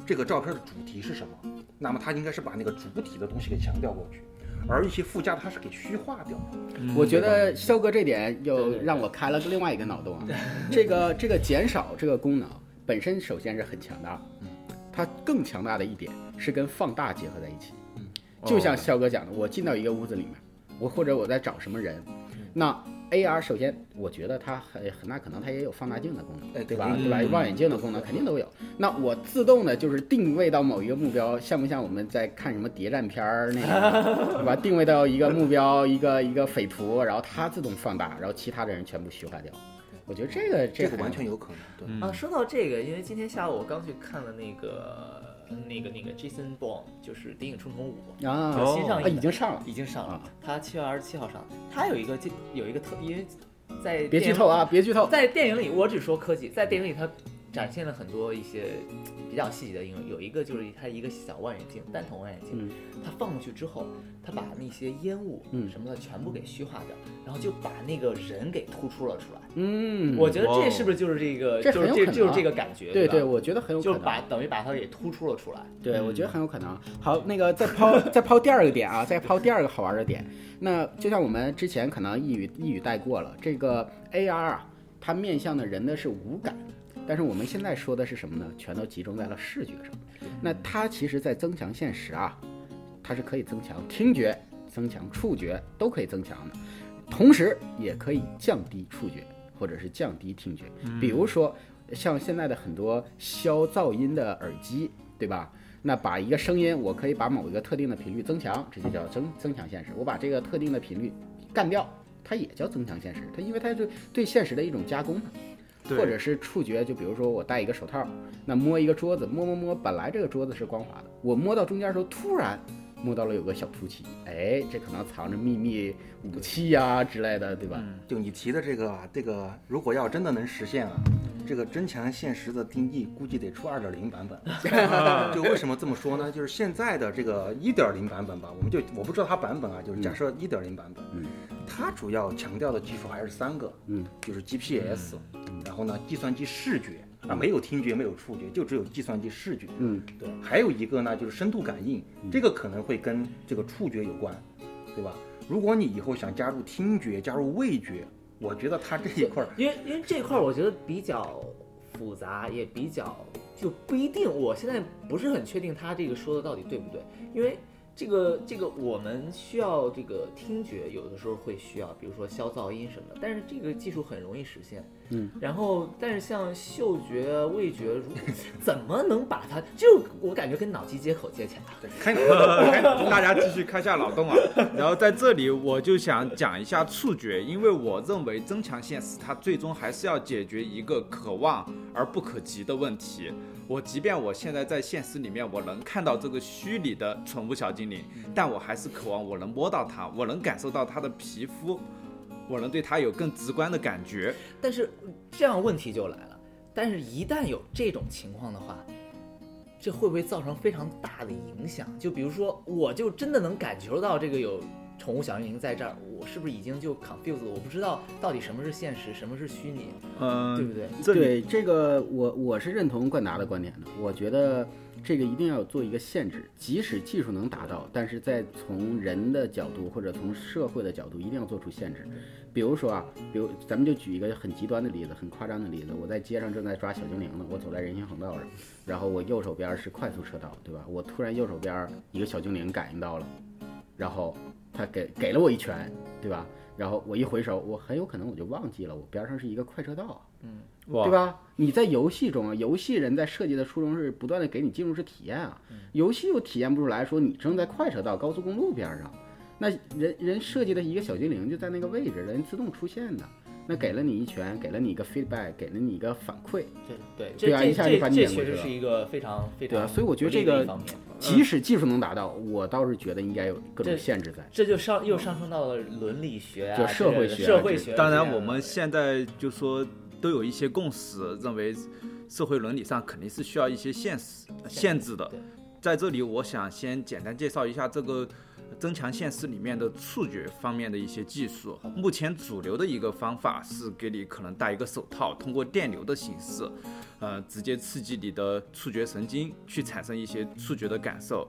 这个照片的主题是什么？那么它应该是把那个主体的东西给强调过去，而一些附加的它是给虚化掉的。
我觉得肖哥这点又让我开了另外一个脑洞啊。这个这个减少这个功能本身首先是很强大，
嗯，
它更强大的一点是跟放大结合在一起。
嗯，
就像肖哥讲的，我进到一个屋子里面，我或者我在找什么人，那 AR 首先我觉得它很很大可能它也有放大镜的功能，
哎
对吧？对吧？望远镜的功能肯定都有。那我自动的就是定位到某一个目标，像不像我们在看什么谍战片儿那样，对吧？定位到一个目标，一个一个匪徒，然后它自动放大，然后其他的人全部虚化掉。我觉得这个
这个完全有可能。对，
嗯
啊，说到这个，因为今天下午我刚去看了那个那个那个 Jason Bourne，就是《谍影重重五》，
啊，
就新上
啊
映的
已经上了，
已经上了
啊，
他七月二十七号上。他有一个就有一个特，因为在
别剧透啊，别剧透。
在电影里，我只说科技，在电影里它展现了很多一些比较细节的应用。有一个就是它一个小望远镜，单筒望远镜，
嗯
它放过去之后，它把那些烟雾
嗯
什么的全部给虚化掉，然后就把那个人给突出了出来。
嗯，
我觉得这是不是就是这个，
这
就是
很有可能啊
这就是这个感觉？
对对，我觉得很有可能就。
把等于把它给突出了出来。
对，我觉得很有可能。好，那个再抛再抛第二个点啊，再抛第二个好玩的点。那就像我们之前可能一语一语带过了，这个 AR 啊，它面向的人的是五感，但是我们现在说的是什么呢？全都集中在了视觉上。那它其实，在增强现实啊，它是可以增强听觉、增强触觉都可以增强的，同时也可以降低触觉或者是降低听觉。比如说，像现在的很多消噪音的耳机，对吧？那把一个声音，我可以把某一个特定的频率增强，这就叫增增强现实。我把这个特定的频率干掉，它也叫增强现实。它因为它是对现实的一种加工嘛。
对
或者是触觉，就比如说我戴一个手套，那摸一个桌子，摸摸摸，本来这个桌子是光滑的，我摸到中间的时候，突然摸到了有个小凸起，哎，这可能藏着秘密武器呀、之类的，对吧？
嗯
就你提的这个啊，这个如果要真的能实现啊，这个增强现实的定义估计得出二点零版本。就为什么这么说呢？就是现在的这个一点零版本吧，我们就我不知道它版本啊，就是假设一点零版本，
嗯
它主要强调的技术还是三个，
嗯，
就是 GPS，、然后呢，计算机视觉啊，没有听觉，没有触觉，就只有计算机视觉。
嗯，
对，还有一个呢，就是深度感应，这个可能会跟这个触觉有关，对吧？如果你以后想加入听觉、加入味觉，我觉得它这一块儿，
因为因为这块儿我觉得比较复杂，也比较就不一定。我现在不是很确定他这个说的到底对不对，因为这个这个我们需要这个听觉，有的时候会需要，比如说消噪音什么的，但是这个技术很容易实现。
嗯，
然后但是像嗅觉、味觉，如 怎么能把它就我感觉跟脑机接口接起来？
对，开
大家继续开下脑洞啊。然后在这里我就想讲一下触觉，因为我认为增强现实它最终还是要解决一个可望而不可及的问题。我即便我现在在现实里面我能看到这个虚拟的宠物小精灵，但我还是渴望我能摸到它，我能感受到它的皮肤，我能对它有更直观的感觉。
但是这样问题就来了，但是一旦有这种情况的话，这会不会造成非常大的影响？就比如说，我就真的能感觉到这个有宠物小精灵在这儿，我是不是已经就 confused？了我不知道到底什么是现实，什么是虚拟，
嗯，
对不对？
这
对这个我我是认同冠达的观点的，我觉得这个一定要做一个限制，即使技术能达到，但是在从人的角度或者从社会的角度，一定要做出限制。比如说啊，比如咱们就举一个很极端的例子，很夸张的例子，我在街上正在抓小精灵呢，我走在人行横道上，然后我右手边是快速车道，对吧？我突然右手边一个小精灵感应到了，然后他给给了我一拳，对吧？然后我一回首，我很有可能我就忘记了，我边上是一个快车道啊。
哇
对吧？你在游戏中啊，游戏人在设计的初衷是不断的给你进入式体验啊，游戏又体验不出来，说你正在快车道、高速公路边上，那人人设计的一个小精灵就在那个位置，人自动出现的。那给了你一拳，给了你一个 feedback，给了你一个反馈，
对对，
对啊
这
一下就把你
这这确
撵过去了
实是一个非常非常
对啊所以我觉得这个。即使技术能达到，我倒是觉得应该有各种限制在。
这就上又上升到了伦理学啊，
就社会学啊
社会学。
当然，我们现在就说都有一些共识，认为社会伦理上肯定是需要一些限制限制的。在这里，我想先简单介绍一下这个增强现实里面的触觉方面的一些技术。目前主流的一个方法是给你可能戴一个手套，通过电流的形式，呃，直接刺激你的触觉神经，去产生一些触觉的感受。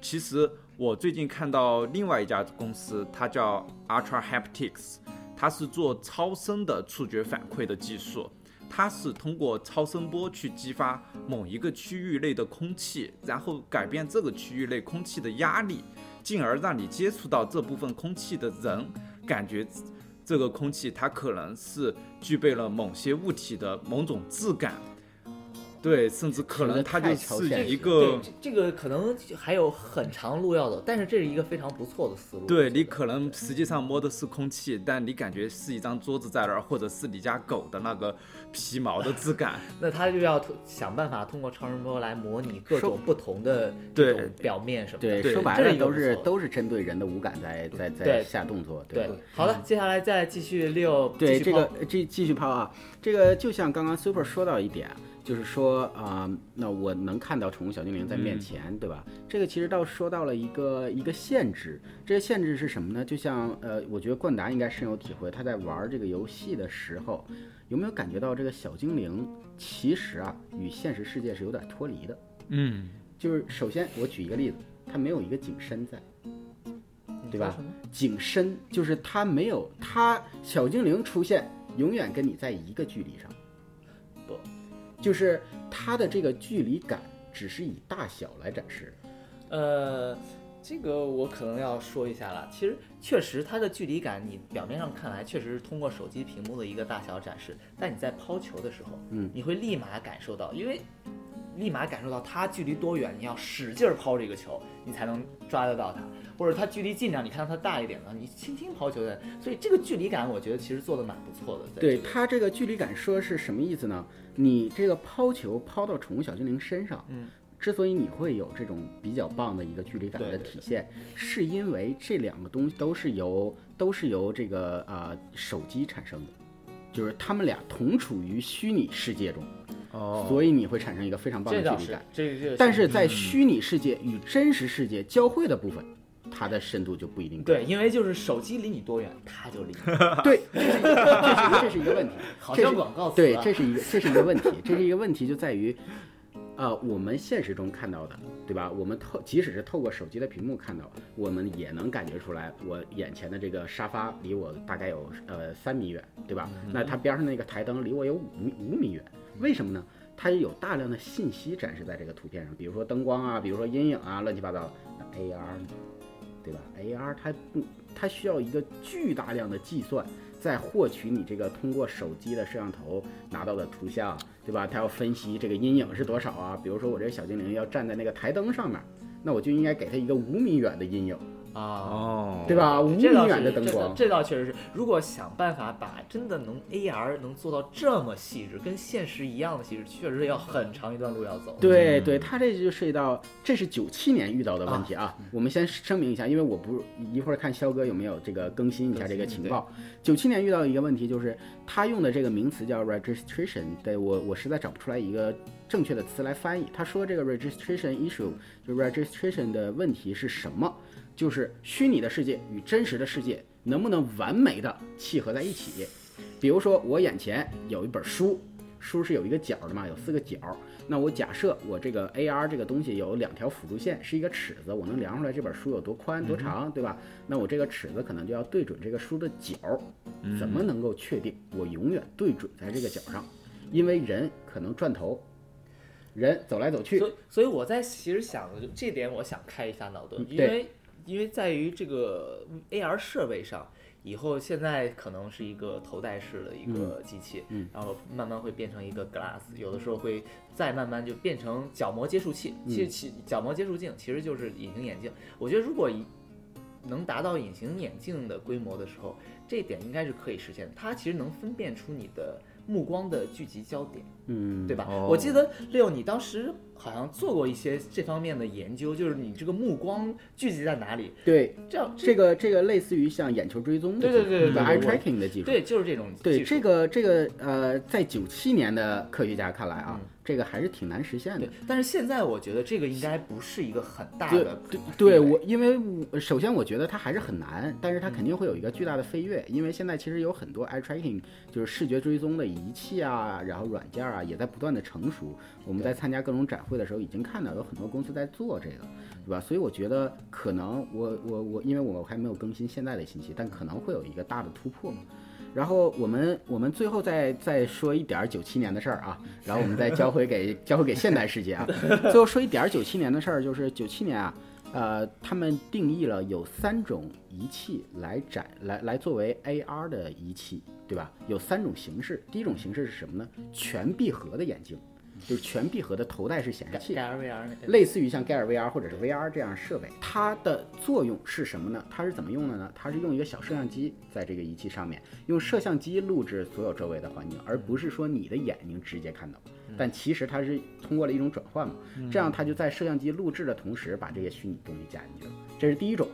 其实我最近看到另外一家公司，它叫 Ultra Haptics，它是做超声的触觉反馈的技术。它是通过超声波去激发某一个区域内的空气，然后改变这个区域内空气的压力，进而让你接触到这部分空气的人，感觉这个空气它可能是具备了某些物体的某种质感。对，甚至可能它就是一个
对，这这个可能还有很长路要走，但是这是一个非常不错的思路。
对你可能实际上摸的是空气，但你感觉是一张桌子在那儿，或者是你家狗的那个皮毛的质感。
那他就要想办法通过超声波来模拟各种不同的
对
这种表面什么
对，
的。
对
说白了都是都是针对人的五感在在在下动作，
对
吧？
好了，接下来再继续六，
对这
继续抛
个这继续抛啊，这个就像刚刚 Super 说到一点，就是说啊、那我能看到宠物小精灵在面前，对吧？这个其实倒说到了一个一个限制，这个限制是什么呢？就像呃，我觉得冠达应该深有体会，他在玩这个游戏的时候，有没有感觉到这个小精灵其实啊与现实世界是有点脱离的？
嗯，
就是首先我举一个例子，它没有一个景深在。对吧？景深就是它没有它小精灵出现，永远跟你在一个距离上。
不，
就是它的这个距离感只是以大小来展示。
呃，这个我可能要说一下了。其实确实它的距离感，你表面上看来确实是通过手机屏幕的一个大小展示，但你在抛球的时候，
嗯
你会立马感受到，因为立马感受到它距离多远，你要使劲儿抛这个球，你才能抓得到它。或者它距离近点儿，你看到它大一点呢，你轻轻抛球的，所以这个距离感，我觉得其实做的蛮不错的。
对它这个距离感说是什么意思呢？你这个抛球抛到宠物小精灵身上，
嗯，
之所以你会有这种比较棒的一个距离感的体现，是因为这两个东西都是由都是由这个啊、手机产生的，就是他们俩同处于虚拟世界中，
哦，
所以你会产生一个非常棒的距离感。，但是在虚拟世界与真实世界交汇的部分，它的深度就不一定高。
对，因为就是手机离你多远，它就离你。
对，这是一个这是一个这是一个问题，
好
这是
像广告词
对，
啊
这是一个这是一个问题，这是一个问题就在于，呃，我们现实中看到的，对吧？我们透即使是透过手机的屏幕看到，我们也能感觉出来，我眼前的这个沙发离我大概有呃三米远，对吧？那它边上那个台灯离我有五米五米远，为什么呢？它有大量的信息展示在这个图片上，比如说灯光啊，比如说阴影啊，乱七八糟。那 AR 呢，对吧？AR 它不，它需要一个巨大量的计算，在获取你这个通过手机的摄像头拿到的图像，对吧？它要分析这个阴影是多少啊？比如说我这小精灵要站在那个台灯上面，那我就应该给它一个五米远的阴影，
啊，
哦，
对？吧？五米
这倒是
远的灯光。
这倒确实是。如果想办法把真的能 AR 能做到这么细致，跟现实一样的细致，确实要很长一段路要走。
对对，它这就涉及到，这是九七年遇到的问题啊。我们先声明一下，因为我不一会儿看肖哥有没有这个更新一下这个情报。九七年遇到一个问题，就是他用的这个名词叫 registration，对我我实在找不出来一个正确的词来翻译。他说这个 registration issue，就 registration 的问题是什么？就是虚拟的世界与真实的世界能不能完美的契合在一起。比如说我眼前有一本书，书是有一个角的嘛，有四个角。那我假设我这个 AR 这个东西有两条辅助线，是一个尺子，我能量出来这本书有多宽多长，对吧？那我这个尺子可能就要对准这个书的角，怎么能够确定我永远对准在这个角上？因为人可能转头，人走来走去
所，以，所以我在其实想的就这点，我想开一下脑洞，因为因为在于这个 AR 设备上，以后现在可能是一个头戴式的一个机器，
嗯
然后慢慢会变成一个 glass，有的时候会再慢慢就变成角膜接触器。
嗯
其实其角膜接触镜其实就是隐形眼镜。我觉得如果一
能达到隐形眼镜的规模的时候，这一点应该是可以实现的。它其实能分辨出你的目光的聚集焦点，
嗯，
对吧？
哦。
我记得六，你当时好像做过一些这方面的研究，就是你这个目光聚集在哪里，
对，
这样
这个这个类似于像眼球追踪的
对对
技术吧
对对对
eye tracking 的技术。
对，就是这种
对
技术。
这个这个呃，在九七年的科学家看来啊，这个还是挺难实现的。，
但是现在我觉得这个应该不是一个很大的
对对，我因为我首先我觉得它还是很难，但是它肯定会有一个巨大的飞跃，因为现在其实有很多 eye tracking 就是视觉追踪的仪器啊，然后软件啊也在不断的成熟。我们在参加各种展会的时候已经看到有很多公司在做这个，对吧？所以我觉得可能我我我，因为我还没有更新现在的信息，但可能会有一个大的突破。然后我们我们最后再再说一点九七年的事儿啊，然后我们再交回给 交回给现代世界啊。最后说一点九七年的事儿，就是九七年啊，呃，他们定义了有三种仪器来展来来作为 AR 的仪器，对吧？有三种形式，第一种形式是什么呢？全闭合的眼镜，就是全闭合的头戴式显示器。
盖尔 VR
类似于像盖尔 VR 或者是 VR 这样设备，它的作用是什么呢？它是怎么用的呢？它是用一个小摄像机在这个仪器上面，用摄像机录制所有周围的环境，而不是说你的眼睛直接看到。但其实它是通过了一种转换嘛，这样它就在摄像机录制的同时把这些虚拟东西加进去了。这是第一种。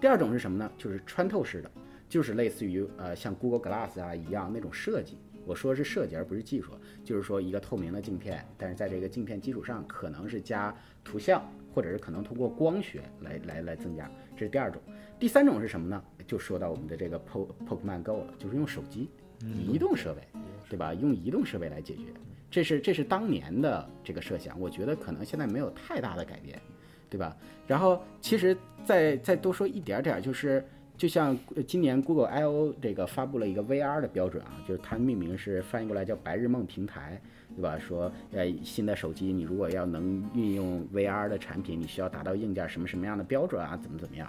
第二种是什么呢？就是穿透式的，就是类似于呃像 Google Glass 啊一样那种设计。我说的是设计而不是技术，就是说一个透明的镜片，但是在这个镜片基础上可能是加图像，或者是可能通过光学来来来增加，这是第二种。第三种是什么呢？就说到我们的这个 Po Pokemon Go 了，就是用手机移动设备，对吧？用移动设备来解决，这是这是当年的这个设想，我觉得可能现在没有太大的改变，对吧？然后其实再再多说一点点儿，就是就像呃今年 Google I/O 这个发布了一个 VR 的标准啊，就是它命名是翻译过来叫“白日梦平台”，对吧？说呃新的手机你如果要能运用 VR 的产品，你需要达到硬件什么什么样的标准啊？怎么怎么样？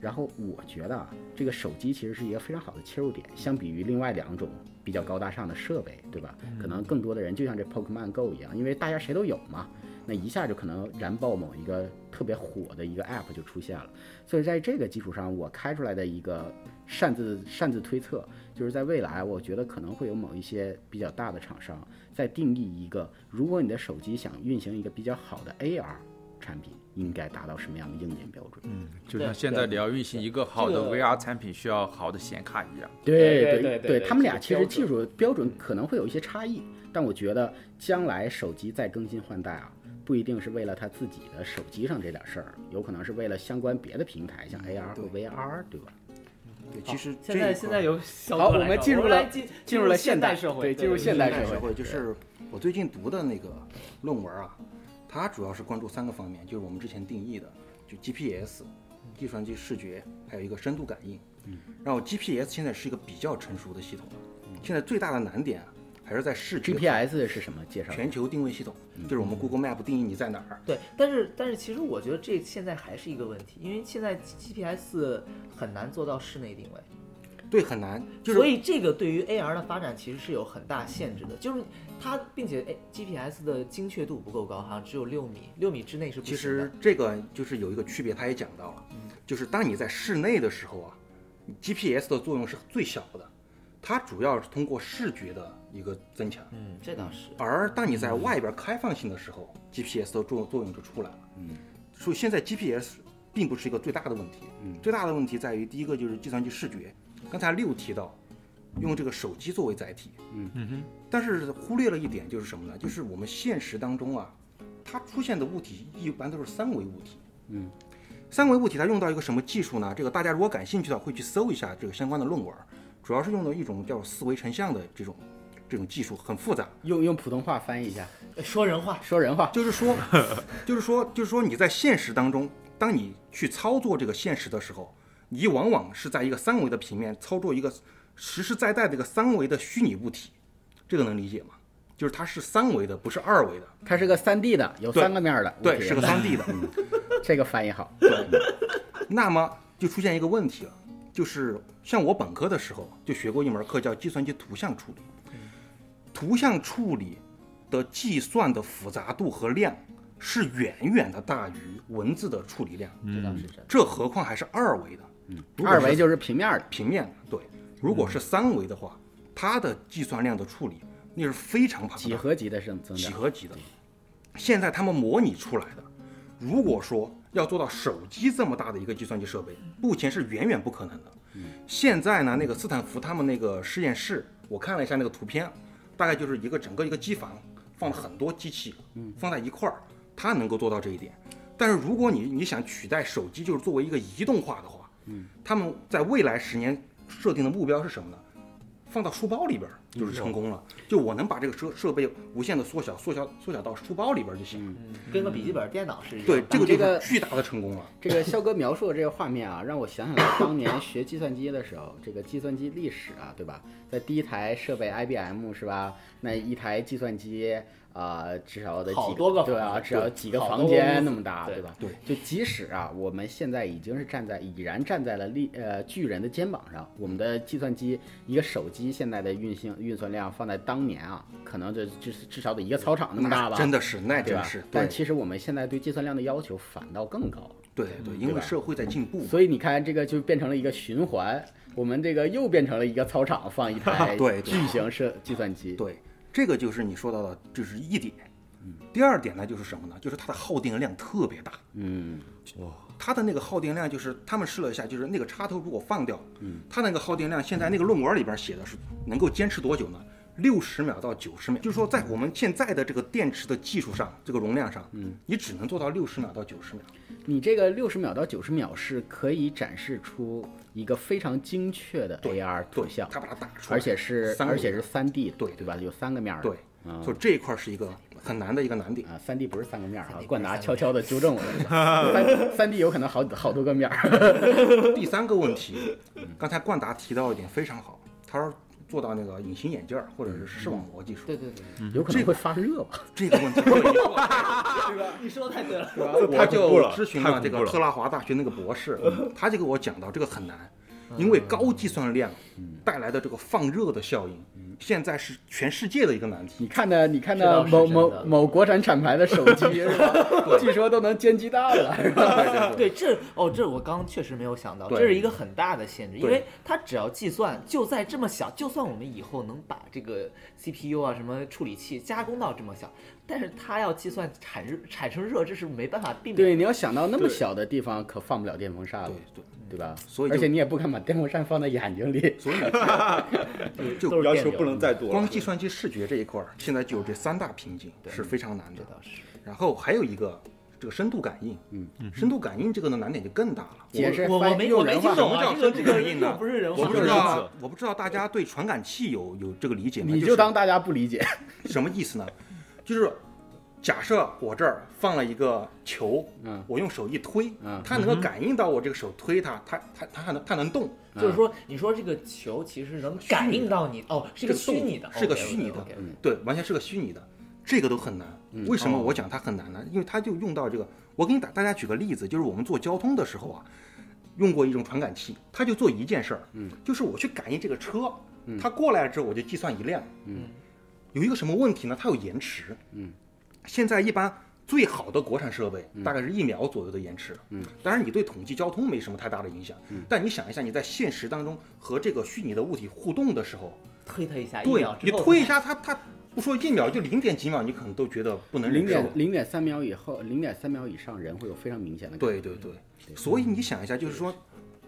然后我觉得啊，这个手机其实是一个非常好的切入点，相比于另外两种比较高大上的设备，对吧？可能更多的人就像这 Pokemon Go 一样，因为大家谁都有嘛，那一下就可能燃爆某一个特别火的一个 App 就出现了。所以在这个基础上，我开出来的一个擅自擅自推测，就是在未来，我觉得可能会有某一些比较大的厂商在定义一个，如果你的手机想运行一个比较好的 AR 产品，应该达到什么样的硬件标准？
嗯，就像现在你要运行一个好的 VR 产品，需要好的显卡一样。
对
对
对对对
他们俩其实技术标准可能会有一些差异，但我觉得将来手机再更新换代啊，不一定是为了他自己的手机上这点事儿，有可能是为了相关别的平台，像 AR 和 VR，对吧？
对，其实
现在现在有小
好我们进入了
进
进入了
现
现代
社会，
对进入现代社会
就是我最近读的那个论文啊，它主要是关注三个方面，就是我们之前定义的，就 GPS、计算机视觉，还有一个深度感应。嗯，然后 GPS 现在是一个比较成熟的系统了，现在最大的难点啊，还是在视觉
GPS 是什么？介绍
全球定位系统，就是我们 Google Map 定义你在哪儿。
对，但是但是其实我觉得这现在还是一个问题，因为现在 GPS 很难做到室内定位，
对，很难，就是
所以这个对于 AR 的发展其实是有很大限制的，就是它并且哎 GPS 的精确度不够高，好像只有六米，六米之内是不
其
行的。
实这个就是有一个区别，他也讲到了，就是当你在室内的时候啊，GPS 的作用是最小的，它主要是通过视觉的一个增强。
嗯，这倒是。
而当你在外边开放性的时候，GPS 的作作用就出来了。嗯，所以现在 GPS 并不是一个最大的问题。嗯，最大的问题在于第一个就是计算机视觉。刚才六提到，用这个手机作为载体。嗯嗯哼。但是忽略了一点就是什么呢？就是我们现实当中啊，它出现的物体一般都是三维物体。
嗯。
三维物体它用到一个什么技术呢？这个大家如果感兴趣的话，会去搜一下这个相关的论文，主要是用的一种叫四维成像的这种这种技术，很复杂。
用用普通话翻译一下，
说人话，
说人话。
就是说，就是说，就是说，你在现实当中，当你去操作这个现实的时候，你往往是在一个三维的平面操作一个实实在在的一个三维的虚拟物体，这个能理解吗？就是它是三维的，不是二维的，
它是个三 D 的，有三个面儿的。
对是个三 D 的。
这个翻译好。
那么就出现一个问题了，就是像我本科的时候就学过一门课叫计算机图像处理，图像处理的计算的复杂度和量是远远的大于文字的处理量。
这倒是。
这何况还是二维的。嗯
二维就是平面的，
平面的，对。如果是三维的话，它的计算量的处理那是非常庞大的，
几何级的是增长。
几何级的。现在他们模拟出来的，如果说要做到手机这么大的一个计算机设备，目前是远远不可能的。现在呢，那个斯坦福他们那个实验室，我看了一下那个图片，大概就是一个整个一个机房，放了很多机器，放在一块儿，它能够做到这一点。但是如果你你想取代手机，就是作为一个移动化的话，他们在未来十年设定的目标是什么呢？放到书包里边儿就是成功了。就我能把这个设设备无限的缩小，缩小缩小到书包里边儿就行。
跟个笔记本电脑是一样
对，这个就
这个
是巨大的成功了。
这个肖哥描述的这个画面啊，让我想想当年学计算机的时候，这个计算机历史啊，对吧？在第一台设备 IBM 是吧？那一台计算机啊、至少得几
好多个
对啊，
房
至少几个房间那么大，
对
吧？
对，
就即使啊，我们现在已经是站在已然站在了力呃巨人的肩膀上，我们的计算机一个手机现在的运行运算量放在当年啊，可能这至至少得一个操场那么大吧？
真的是，那？真是。
但其实我们现在对计算量的要求反倒更高。
对对，因为
吧
社会在进步。
所以你看，这个就变成了一个循环，我们这个又变成了一个操场放一台巨型设计算机。
对，这个就是你说到的，这是一点。第二点呢，就是什么呢？就是它的耗电量特别大。
嗯，哇
它的那个耗电量就是他们试了一下，就是那个插头如果放掉，嗯，它那个耗电量现在那个论文里边写的是能够坚持多久呢？六十秒到九十秒，就是说在我们现在的这个电池的技术上，这个容量上，嗯，你只能做到六十秒到九十秒。
你这个六十秒到九十秒是可以展示出一个非常精确的 AR 图
对
像，
它把它打出来，
而且是而且是三 D，
对
对吧？有三个面儿。
对，所以这一块是一个很难的一个难点。
啊，三 D 不是三个面儿啊
3D，
冠达悄悄的纠正我了，三三 D 有可能好好多个面儿。
第三个问题，刚才冠达提到一点非常好，他说做到那个隐形眼镜儿或者是视网膜技术，
对对对，
有可能会发热吧？
这个问题，
你说的太对了。
我就咨询
了
这个特拉华大学那个博士，他就给我讲到这个很难，因为高计算量带来的这个放热的效应，现在是全世界的一个难题。
你看的，你看的某某某国产厂牌的手机 是吧？据说都能煎鸡蛋了，是吧？
对，这哦，这我刚刚确实没有想到，这是一个很大的限制，因为它只要计算就在这么小，就算我们以后能把这个 CPU 啊什么处理器加工到这么小，但是它要计算产热产生热，这是没办法避免。
对，你要想到那么小的地方，可放不了电风扇了
对，对，
对吧？
所以
而且你也不敢把电风扇放在眼睛里。
所以 就
要求不能再多了。
光计算机视觉这一块儿，现在就有这三大瓶颈是非常难的
这。倒是。
然后还有一个这个深度感应，嗯，深度感应这个的难点就更大了。
解释
我我没我没听懂啊，
什么叫
这个这个
深度感应呢
不是人话，
我不知道，我不知道大家对传感器有有这个理解吗？
你
就
就是当大家不理解，
什么意思呢？就是假设我这儿放了一个球，
嗯。
我用手一推，
嗯。
它能够感应到我这个手推它，它它它还能它能动，
就是说，你说这个球其实能感应到你，哦，是个虚拟的，
是个虚拟的对，完全是个虚拟的，这个都很难。为什么我讲它很难呢？因为它就用到这个，我给你打大家举个例子，就是我们做交通的时候啊，用过一种传感器，它就做一件事儿，嗯，就是我去感应这个车，它过来之后我就计算一辆，嗯，有一个什么问题呢？它有延迟，嗯，现在一般最好的国产设备大概是一秒左右的延迟，嗯，当然你对统计交通没什么太大的影响，嗯，但你想一下你在现实当中和这个虚拟的物体互动的时候，
推它一下，
对你推一下它它。不说一秒，就零点几秒，你可能都觉得不能
零
忍受。
点。零点三秒以后，零点三秒以上，人会有非常明显的感觉。
对对对，所以你想一下，就是说，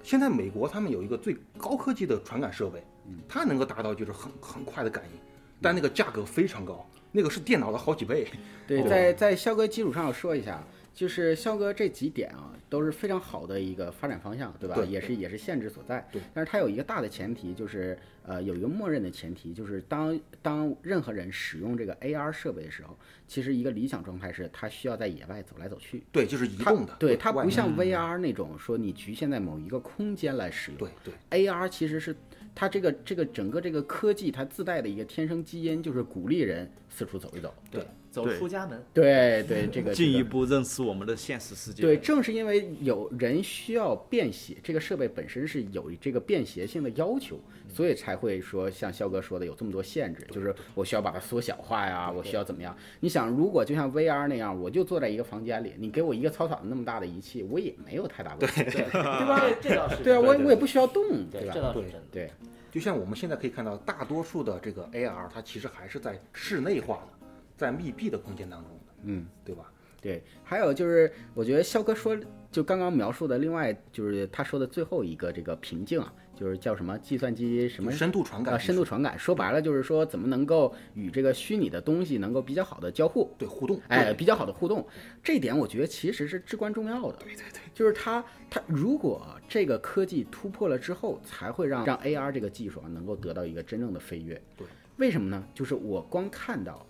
现在美国他们有一个最高科技的传感设备，它能够达到就是很很快的感应，但那个价格非常高，那个是电脑的好几倍。
对，
哦
在在肖哥基础上要说一下，就是肖哥这几点啊，都是非常好的一个发展方向，对吧？
对
也是也是限制所在。
对。
但是它有一个大的前提，就是呃有一个默认的前提，就是当当任何人使用这个 AR 设备的时候，其实一个理想状态是他需要在野外走来走去。
对，就是移动的。
对它不像 VR 那种说你局限在某一个空间来使用。
对对
AR 其实是它这个这个整个这个科技它自带的一个天生基因，就是鼓励人四处走一走。
对，
走出家门。
对对，这个
进一步认识我们的现实世界。
对，正是因为有人需要便携，这个设备本身是有这个便携性的要求，所以才会说像肖哥说的有这么多限制，就是我需要把它缩小化呀，我需要怎么样？你想，如果就像 VR 那样，我就坐在一个房间里，你给我一个操场那么大的仪器，我也没有太大问题，
对吧？这倒是
对啊，我我也不需要动，
对，
吧
这？倒是
对
真的。
对，
就像我们现在可以看到，大多数的这个 AR，它其实还是在室内化的，在密闭的空间当中的，
嗯。
对吧？
对，还有就是，我觉得肖哥说，就刚刚描述的，另外就是他说的最后一个这个瓶颈啊，就是叫什么计算机什么
深度传感
啊，深度传感。说白了就是说，怎么能够与这个虚拟的东西能够比较好的交互，
对互动，
哎，比较好的互动，这一点我觉得其实是至关重要的。对对对，就是它它如果这个科技突破了之后，才会让让 AR 这个技术啊能够得到一个真正的飞跃。
对，
为什么呢？就是我光看到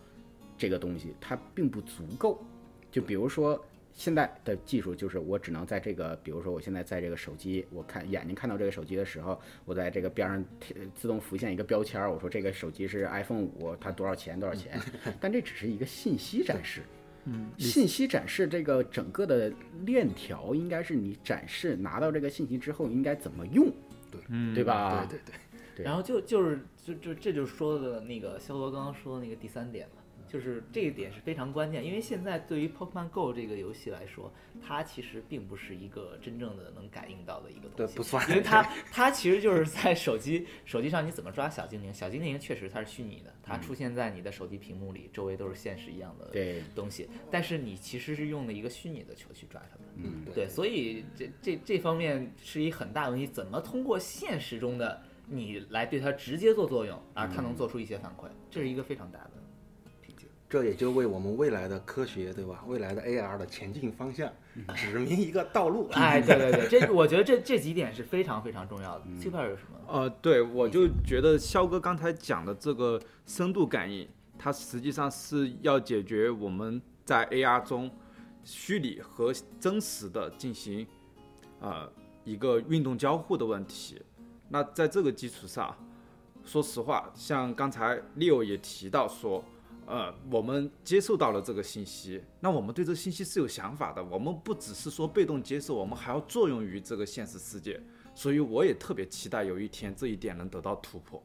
这个东西，它并不足够。就比如说。现在的技术就是我只能在这个，比如说我现在在这个手机，我看眼睛看到这个手机的时候，我在这个边上贴自动浮现一个标签儿，我说这个手机是 iPhone 五，它多少钱多少钱，但这只是一个信息展示。嗯，信息展示这个整个的链条应该是你展示拿到这个信息之后应该怎么用，
嗯，
对吧？
对对对，
然后就就是就就这就说的那个肖哥刚刚说的那个第三点嘛，就是这一点是非常关键，因为现在对于 Pokemon Go 这个游戏来说，它其实并不是一个真正的能感应到的一个东西，
对不算
因为它 它其实就是在手机手机上你怎么抓小精灵，小精灵确实它是虚拟的，它出现在你的手机屏幕里，周围都是现实一样的东西，但是你其实是用了一个虚拟的球去抓它们。
嗯
对，所以这这这方面是一很大的问题，怎么通过现实中的你来对它直接做作用，而它能做出一些反馈，这是一个非常大的。
这也就为我们未来的科学，对吧？未来的 AR 的前进方向指明一个道路。
哎，对对对，这我觉得这这几点是非常非常重要的。这块有什么？
呃，对，我就觉得肖哥刚才讲的这个深度感应，它实际上是要解决我们在 AR 中虚拟和真实的进行呃一个运动交互的问题。那在这个基础上，说实话，像刚才 Leo 也提到说，呃，我们接受到了这个信息，那我们对这信息是有想法的，我们不只是说被动接受，我们还要作用于这个现实世界。所以我也特别期待有一天这一点能得到突破。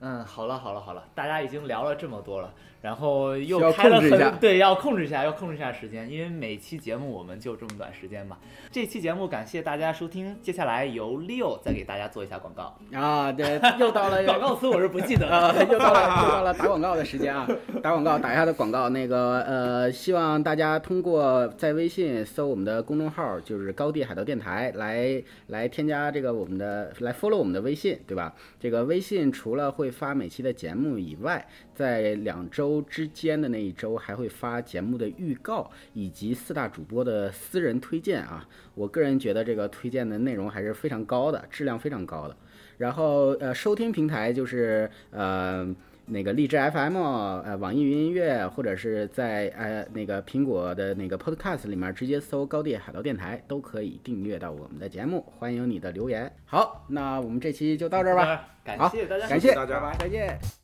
嗯，好了好了好了，大家已经聊了这么多了，然后又开了很对，要控制一下，要控制一下时间，因为每期节目我们就这么短时间嘛。这期节目感谢大家收听，接下来由 Leo 再给大家做一下广告。
啊，对，又到了
广告词我是不记得
啊，
了。
又到了 又到了打广告的时间啊！打广告，打一下的广告。那个呃，希望大家通过在微信搜我们的公众号，就是高地海盗电台，来来添加这个我们的来 follow 我们的微信，对吧？这个微信除除了会发每期的节目以外，在两周之间的那一周还会发节目的预告以及四大主播的私人推荐啊。我个人觉得这个推荐的内容还是非常高的，质量非常高的。然后呃，收听平台就是呃那个荔枝 FM、呃网易云音乐，或者是在呃那个苹果的那个 Podcast 里面直接搜“高地海盗电台”，都可以订阅到我们的节目。欢迎你的留言。好，那我们这期就到这儿吧。
感
好
谢大家
感谢
大家
拜拜再见。